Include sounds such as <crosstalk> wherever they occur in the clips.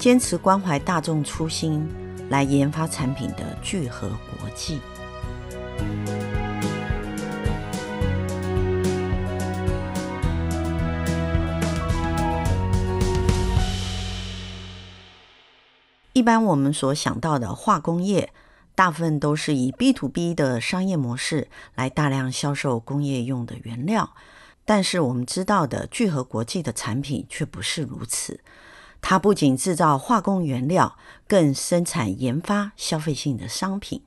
坚持关怀大众初心来研发产品的聚合国际。一般我们所想到的化工业，大部分都是以 B to B 的商业模式来大量销售工业用的原料，但是我们知道的聚合国际的产品却不是如此。它不仅制造化工原料，更生产研发消费性的商品。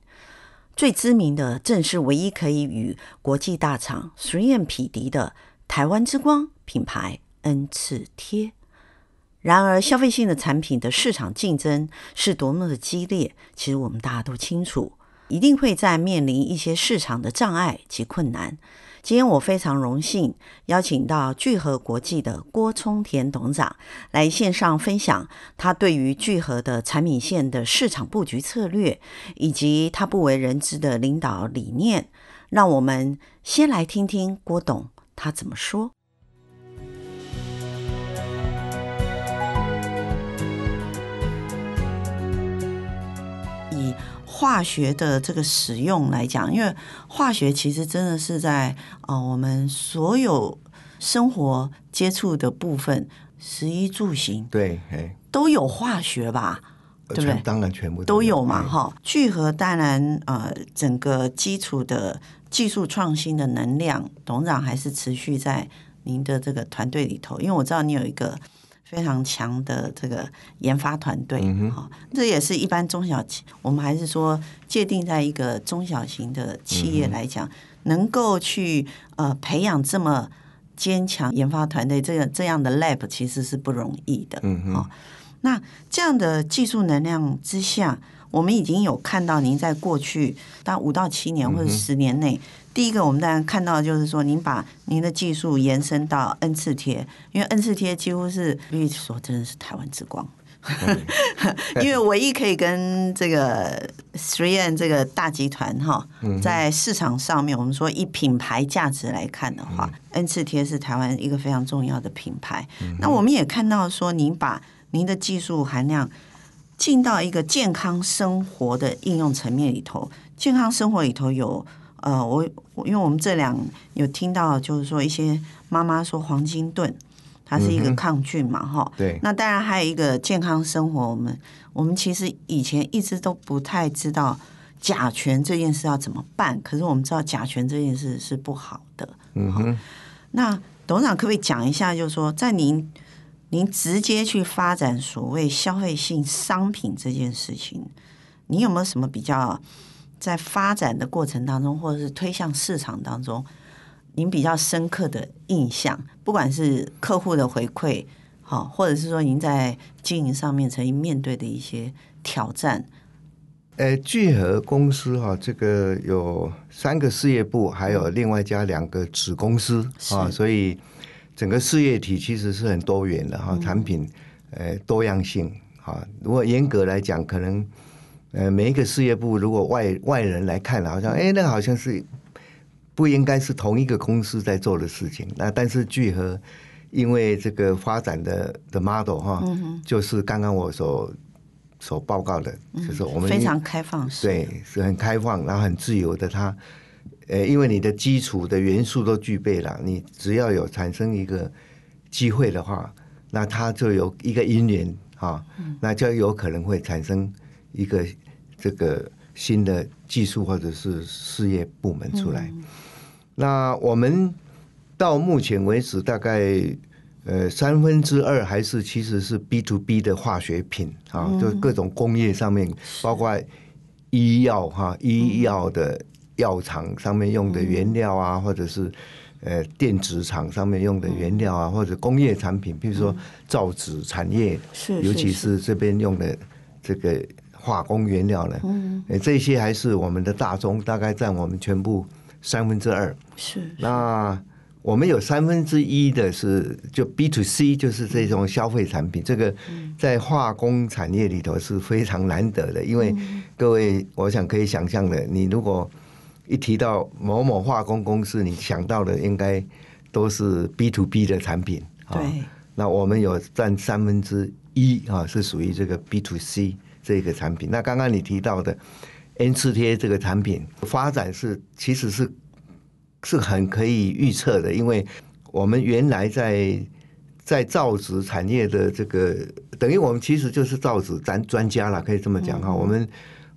最知名的正是唯一可以与国际大厂 3M 匹敌的台湾之光品牌恩赐贴。然而，消费性的产品的市场竞争是多么的激烈，其实我们大家都清楚，一定会在面临一些市场的障碍及困难。今天我非常荣幸邀请到聚合国际的郭聪田董事长来线上分享他对于聚合的产品线的市场布局策略，以及他不为人知的领导理念。让我们先来听听郭董他怎么说。化学的这个使用来讲，因为化学其实真的是在啊、呃、我们所有生活接触的部分，食衣住行对，都有化学吧，对不对？当然全部都有嘛，哈。聚合当然呃，整个基础的技术创新的能量，董事长还是持续在您的这个团队里头，因为我知道你有一个。非常强的这个研发团队，哈、嗯哼，这也是一般中小企，我们还是说界定在一个中小型的企业来讲，嗯、能够去呃培养这么坚强研发团队，这个这样的 lab 其实是不容易的，嗯哼，那这样的技术能量之下，我们已经有看到您在过去大五到七年或者十年内。嗯第一个，我们当然看到就是说，您把您的技术延伸到 N 次贴，因为 N 次贴几乎是可以说真的是台湾之光，<laughs> <laughs> 因为唯一可以跟这个 Srien 这个大集团哈，在市场上面，我们说以品牌价值来看的话，，N 次贴是台湾一个非常重要的品牌。那我们也看到说，您把您的技术含量进到一个健康生活的应用层面里头，健康生活里头有。呃，我因为我们这两有听到，就是说一些妈妈说黄金盾，它是一个抗菌嘛，哈、嗯。对。那当然还有一个健康生活，我们我们其实以前一直都不太知道甲醛这件事要怎么办，可是我们知道甲醛这件事是不好的。嗯哼。那董事长可不可以讲一下，就是说在您您直接去发展所谓消费性商品这件事情，你有没有什么比较？在发展的过程当中，或者是推向市场当中，您比较深刻的印象，不管是客户的回馈，好，或者是说您在经营上面曾经面对的一些挑战。呃，聚合公司哈，这个有三个事业部，还有另外加两个子公司啊，所以整个事业体其实是很多元的哈，产品呃多样性啊。如果严格来讲，可能。呃，每一个事业部，如果外外人来看，好像哎，那个好像是不应该是同一个公司在做的事情。那但是聚合，因为这个发展的的 model 哈，嗯、就是刚刚我所所报告的，嗯、就是我们非常开放，对，是很开放，然后很自由的。它，呃，因为你的基础的元素都具备了，你只要有产生一个机会的话，那它就有一个因缘哈，嗯、那就有可能会产生一个。这个新的技术或者是事业部门出来，嗯、那我们到目前为止大概呃三分之二还是其实是 B to B 的化学品啊，嗯、就各种工业上面，包括医药哈，医药的药厂上面用的原料啊，或者是呃电子厂上面用的原料啊，或者工业产品，比如说造纸产业，是尤其是这边用的这个。化工原料呢？嗯，这些还是我们的大宗，大概占我们全部三分之二。是，是。那我们有三分之一的是就 B to C，就是这种消费产品。这个在化工产业里头是非常难得的，因为各位，我想可以想象的，你如果一提到某某化工公司，你想到的应该都是 B to B 的产品。对。那我们有占三分之一啊，是属于这个 B to C 这个产品。那刚刚你提到的 N 次贴这个产品发展是其实是是很可以预测的，因为我们原来在在造纸产业的这个等于我们其实就是造纸咱专家了，可以这么讲哈。嗯、我们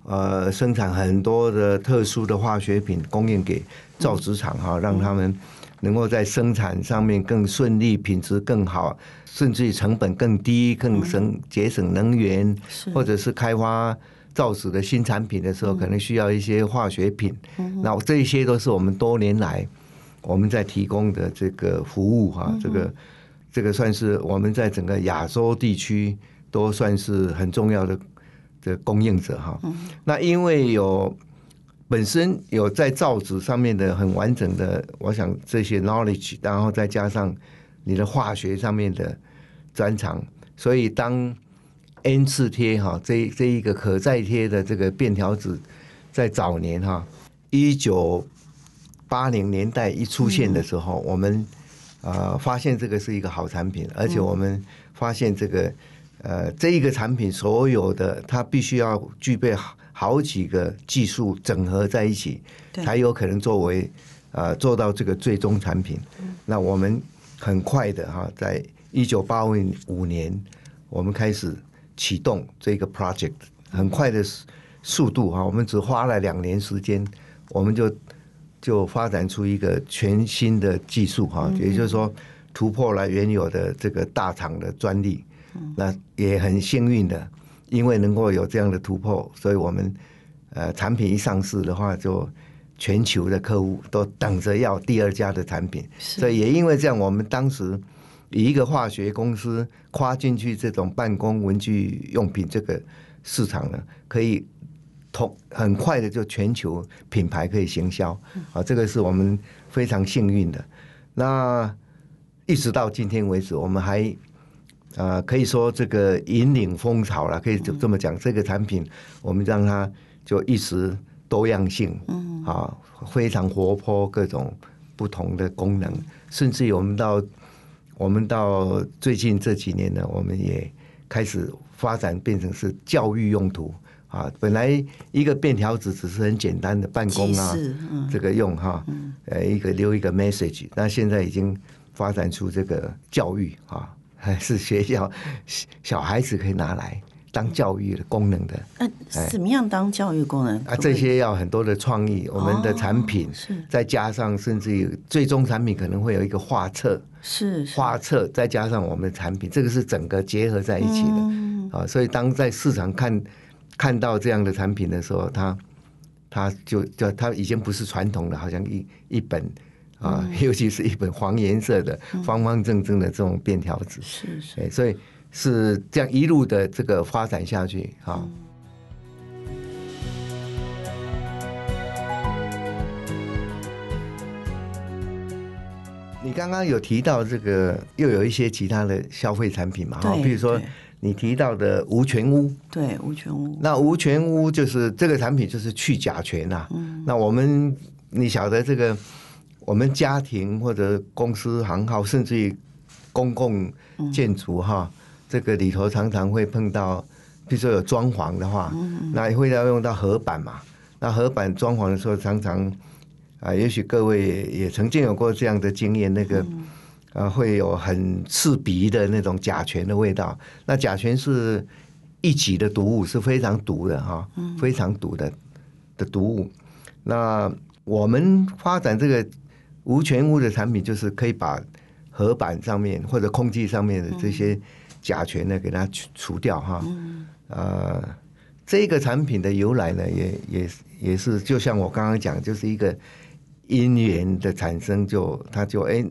呃生产很多的特殊的化学品供应给造纸厂哈，让他们。能够在生产上面更顺利，品质更好，甚至于成本更低，更省节省能源，或者是开发造纸的新产品的时候，可能需要一些化学品。那这些都是我们多年来我们在提供的这个服务哈，这个这个算是我们在整个亚洲地区都算是很重要的的供应者哈。那因为有。本身有在造纸上面的很完整的，我想这些 knowledge，然后再加上你的化学上面的专长，所以当 N 次贴哈这这一个可再贴的这个便条纸在早年哈一九八零年代一出现的时候，我们呃发现这个是一个好产品，而且我们发现这个呃这一个产品所有的它必须要具备好。好几个技术整合在一起，才有可能作为呃做到这个最终产品。那我们很快的哈，在一九八五年，我们开始启动这个 project，很快的速度哈，我们只花了两年时间，我们就就发展出一个全新的技术哈，也就是说突破了原有的这个大厂的专利。那也很幸运的。因为能够有这样的突破，所以我们呃产品一上市的话，就全球的客户都等着要第二家的产品。所以也因为这样，我们当时以一个化学公司跨进去这种办公文具用品这个市场呢，可以同很快的就全球品牌可以行销啊，这个是我们非常幸运的。那一直到今天为止，我们还。啊，可以说这个引领风潮了，可以就这么讲。这个产品，我们让它就一时多样性，嗯，啊，非常活泼，各种不同的功能，甚至于我们到我们到最近这几年呢，我们也开始发展变成是教育用途啊。本来一个便条纸只是很简单的办公啊，这个用哈，呃，一个留一个 message，那现在已经发展出这个教育啊。还是学校小孩子可以拿来当教育的功能的。那怎么样当教育功能？啊，这些要很多的创意。我们的产品是再加上，甚至有最终产品可能会有一个画册，是画册再加上我们的产品，这个是整个结合在一起的。啊，所以当在市场看看到这样的产品的时候，它它就就它已经不是传统的，好像一一本。啊，尤其是一本黄颜色的、方方正正的这种便条纸，是是，所以是这样一路的这个发展下去啊。你刚刚有提到这个，又有一些其他的消费产品嘛？哈，比如说你提到的无醛污，对，无醛污。那无醛污就是这个产品，就是去甲醛呐。嗯，那我们你晓得这个。我们家庭或者公司行号，甚至于公共建筑哈，这个里头常常会碰到，比如说有装潢的话，那也会要用到合板嘛。那合板装潢的时候，常常啊，也许各位也曾经有过这样的经验，那个啊会有很刺鼻的那种甲醛的味道。那甲醛是一级的毒物，是非常毒的哈，非常毒的的毒物。那我们发展这个。无醛污的产品就是可以把合板上面或者空气上面的这些甲醛呢，给它除除掉哈。呃，这个产品的由来呢，也也也是就像我刚刚讲，就是一个因缘的产生就，就它就哎，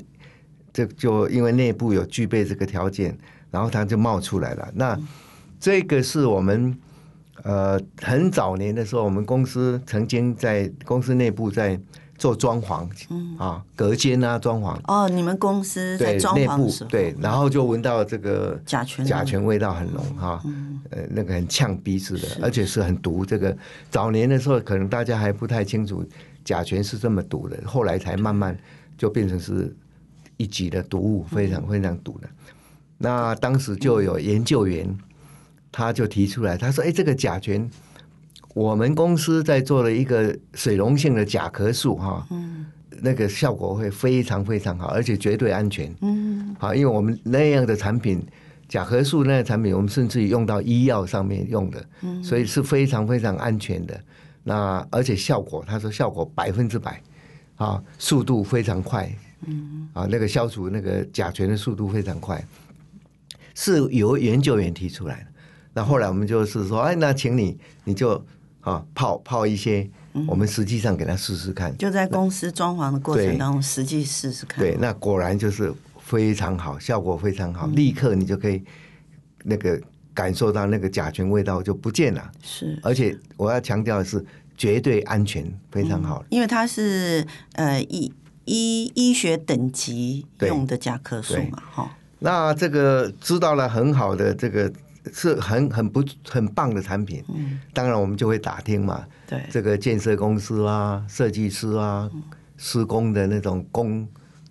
这就因为内部有具备这个条件，然后它就冒出来了。那这个是我们呃很早年的时候，我们公司曾经在公司内部在。做装潢，啊，隔间啊，装潢。哦，你们公司在装潢的时候，对，然后就闻到这个甲醛，甲醛味道很浓哈，呃，那个很呛鼻子的，而且是很毒。这个早年的时候，可能大家还不太清楚甲醛是这么毒的，后来才慢慢就变成是一级的毒物，非常非常毒的。那当时就有研究员，他就提出来，他说：“哎，这个甲醛，我们公司在做了一个水溶性的甲壳素，哈，嗯，那个效果会非常非常好，而且绝对安全，嗯，好，因为我们那样的产品，甲壳素那个产品，我们甚至于用到医药上面用的，嗯，所以是非常非常安全的。那而且效果，他说效果百分之百，啊，速度非常快，嗯，啊，那个消除那个甲醛的速度非常快。”是由研究员提出来的，那后来我们就是说，哎，那请你你就啊泡泡一些，我们实际上给他试试看，就在公司装潢的过程当中实际试试看。对，那果然就是非常好，效果非常好，立刻你就可以那个感受到那个甲醛味道就不见了。是，而且我要强调的是绝对安全，非常好，因为它是呃医医医学等级用的甲壳素嘛，哈。那这个知道了很好的这个是很很不很棒的产品，嗯，当然我们就会打听嘛，对，这个建设公司啊、设计师啊、施工的那种工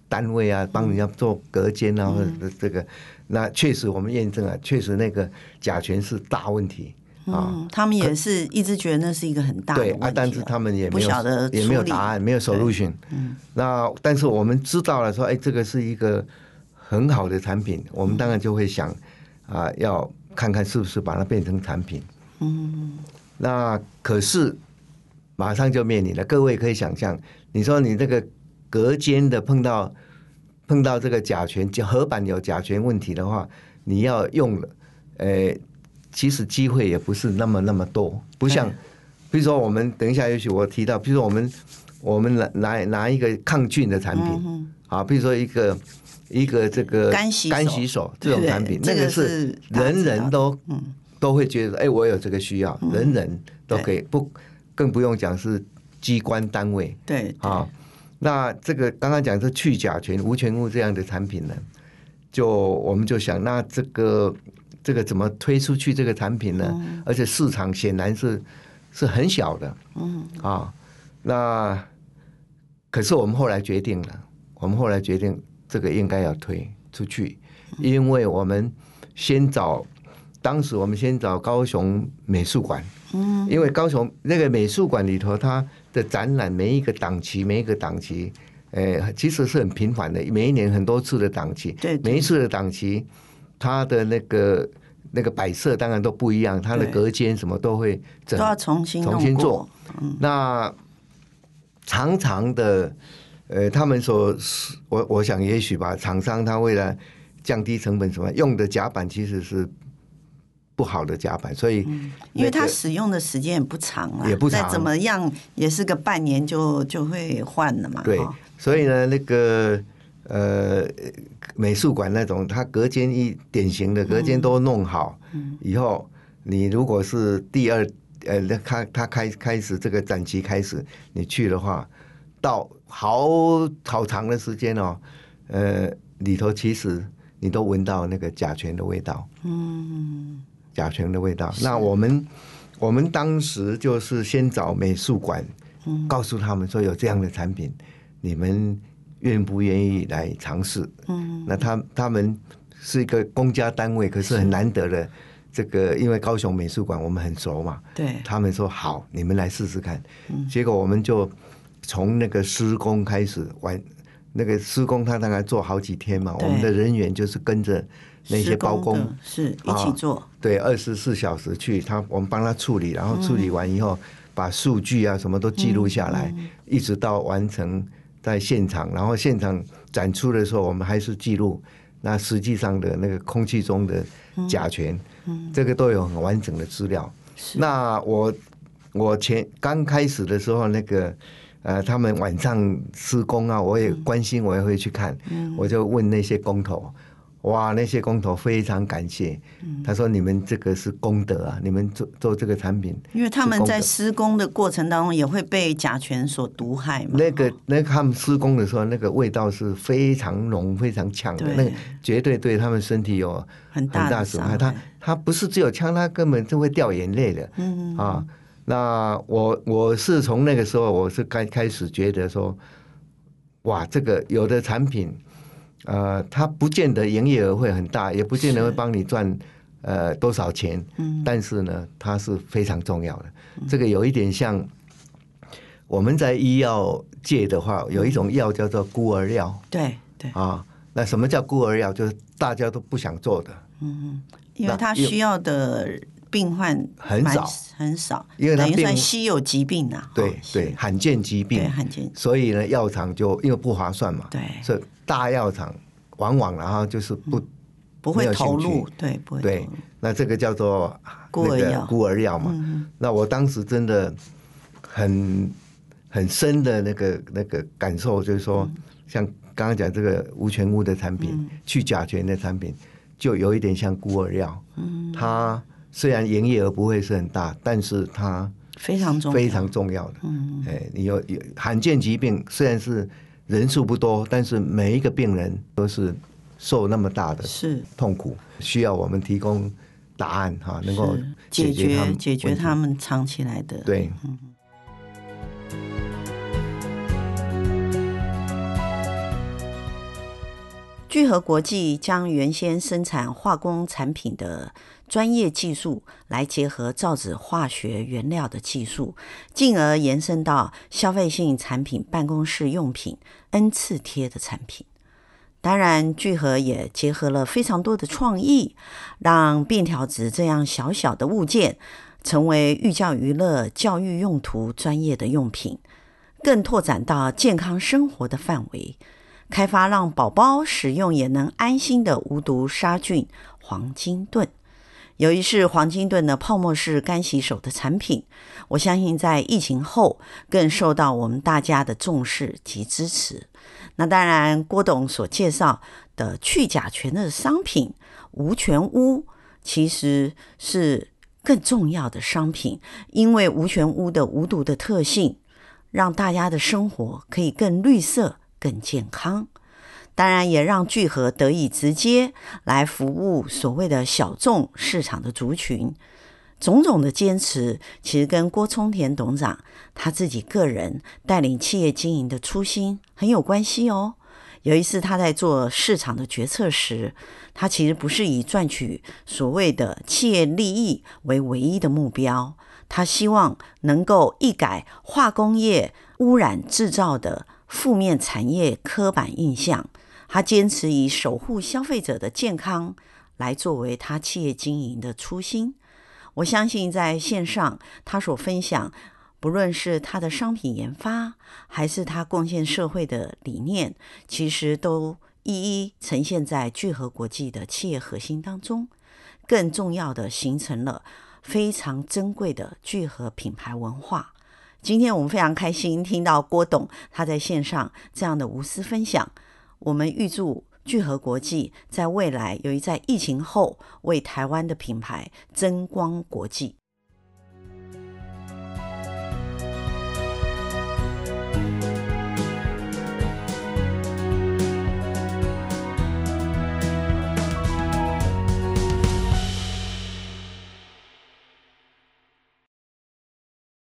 单位啊，帮人家做隔间啊，或者这个，那确实我们验证啊，确实那个甲醛是大问题啊。他们也是一直觉得那是一个很大的问题，对啊，但是他们也没有不晓得也没有答案，没有 solution。嗯，那但是我们知道了说，哎，这个是一个。很好的产品，我们当然就会想啊，要看看是不是把它变成产品。嗯，那可是马上就面临了。各位可以想象，你说你这个隔间的碰到碰到这个甲醛，就合板有甲醛问题的话，你要用了，呃，其实机会也不是那么那么多。不像，比如说我们等一下，也许我提到，比如说我们我们拿拿拿一个抗菌的产品，啊，比如说一个。一个这个干洗干洗手这种产品，那个是人人都都会觉得，哎，我有这个需要，人人都可以不，更不用讲是机关单位。对啊，那这个刚刚讲是去甲醛无醛物这样的产品呢，就我们就想，那这个这个怎么推出去这个产品呢？而且市场显然是是很小的。嗯啊，那可是我们后来决定了，我们后来决定。这个应该要推出去，因为我们先找，当时我们先找高雄美术馆，嗯，因为高雄那个美术馆里头，它的展览每一个档期，每一个档期，诶，其实是很频繁的，每一年很多次的档期，对，每一次的档期，它的那个那个摆设当然都不一样，它的隔间什么都会整，都要重新重新做，那长长的。呃，他们所，我我想也许吧，厂商他为了降低成本，什么用的甲板其实是不好的甲板，所以、嗯、因为它使用的时间也不长啊，也不长，再怎么样也是个半年就就会换了嘛。对，所以呢，那个呃美术馆那种，它隔间一典型的隔间都弄好，嗯、以后你如果是第二呃，他他开开始这个展期开始，你去的话。到好好长的时间哦，呃，里头其实你都闻到那个甲醛的味道，嗯，甲醛的味道。那我们我们当时就是先找美术馆，告诉他们说有这样的产品，你们愿不愿意来尝试？嗯，那他他们是一个公家单位，可是很难得的这个，因为高雄美术馆我们很熟嘛，对，他们说好，你们来试试看。结果我们就。从那个施工开始完，那个施工他大概做好几天嘛，我们的人员就是跟着那些包工是一起做，对，二十四小时去，他我们帮他处理，然后处理完以后，把数据啊什么都记录下来，一直到完成在现场，然后现场展出的时候，我们还是记录那实际上的那个空气中的甲醛，这个都有很完整的资料。那我我前刚开始的时候那个。呃，他们晚上施工啊，我也关心，我也会去看。嗯，我就问那些工头，哇，那些工头非常感谢。嗯，他说：“你们这个是功德啊，你们做做这个产品，因为他们在施工的过程当中也会被甲醛所毒害嘛。那个，那个、他们施工的时候，那个味道是非常浓、非常呛的，那个绝对对他们身体有很大损害。他他不是只有呛，他根本就会掉眼泪的。嗯啊。”那我我是从那个时候，我是开开始觉得说，哇，这个有的产品，呃，它不见得营业额会很大，也不见得会帮你赚呃多少钱，嗯，但是呢，它是非常重要的。嗯、这个有一点像我们在医药界的话，有一种药叫做孤儿药，对对啊，那什么叫孤儿药？就是大家都不想做的，嗯，因为它需要的。病患很少很少，因为它算稀有疾病呐、啊。对对，罕见疾病，罕见。所以呢，药厂就因为不划算嘛。对，所以大药厂往往然后就是不、嗯、不会投入，对不会。对，那这个叫做孤儿药，孤儿药嘛。嗯、那我当时真的很很深的那个那个感受，就是说，嗯、像刚刚讲这个无醛物的产品，嗯、去甲醛的产品，就有一点像孤儿药。嗯，它。虽然营业额不会是很大，但是它非常重非常重要的。嗯，哎，你有有罕见疾病，虽然是人数不多，但是每一个病人都是受那么大的是痛苦，需要我们提供答案哈，能够解决解决他们藏起来的。对。聚合国际将原先生产化工产品的专业技术，来结合造纸化学原料的技术，进而延伸到消费性产品、办公室用品、N 次贴的产品。当然，聚合也结合了非常多的创意，让便条纸这样小小的物件，成为寓教于乐、教育用途专业的用品，更拓展到健康生活的范围。开发让宝宝使用也能安心的无毒杀菌黄金盾，由于是黄金盾的泡沫式干洗手的产品，我相信在疫情后更受到我们大家的重视及支持。那当然，郭董所介绍的去甲醛的商品无醛污，其实是更重要的商品，因为无醛污的无毒的特性，让大家的生活可以更绿色。更健康，当然也让聚合得以直接来服务所谓的小众市场的族群。种种的坚持，其实跟郭聪田董事长他自己个人带领企业经营的初心很有关系哦。有一次他在做市场的决策时，他其实不是以赚取所谓的企业利益为唯一的目标，他希望能够一改化工业污染制造的。负面产业刻板印象，他坚持以守护消费者的健康来作为他企业经营的初心。我相信在线上他所分享，不论是他的商品研发，还是他贡献社会的理念，其实都一一呈现在聚合国际的企业核心当中。更重要的，形成了非常珍贵的聚合品牌文化。今天我们非常开心听到郭董他在线上这样的无私分享。我们预祝聚合国际在未来，由于在疫情后为台湾的品牌增光国际。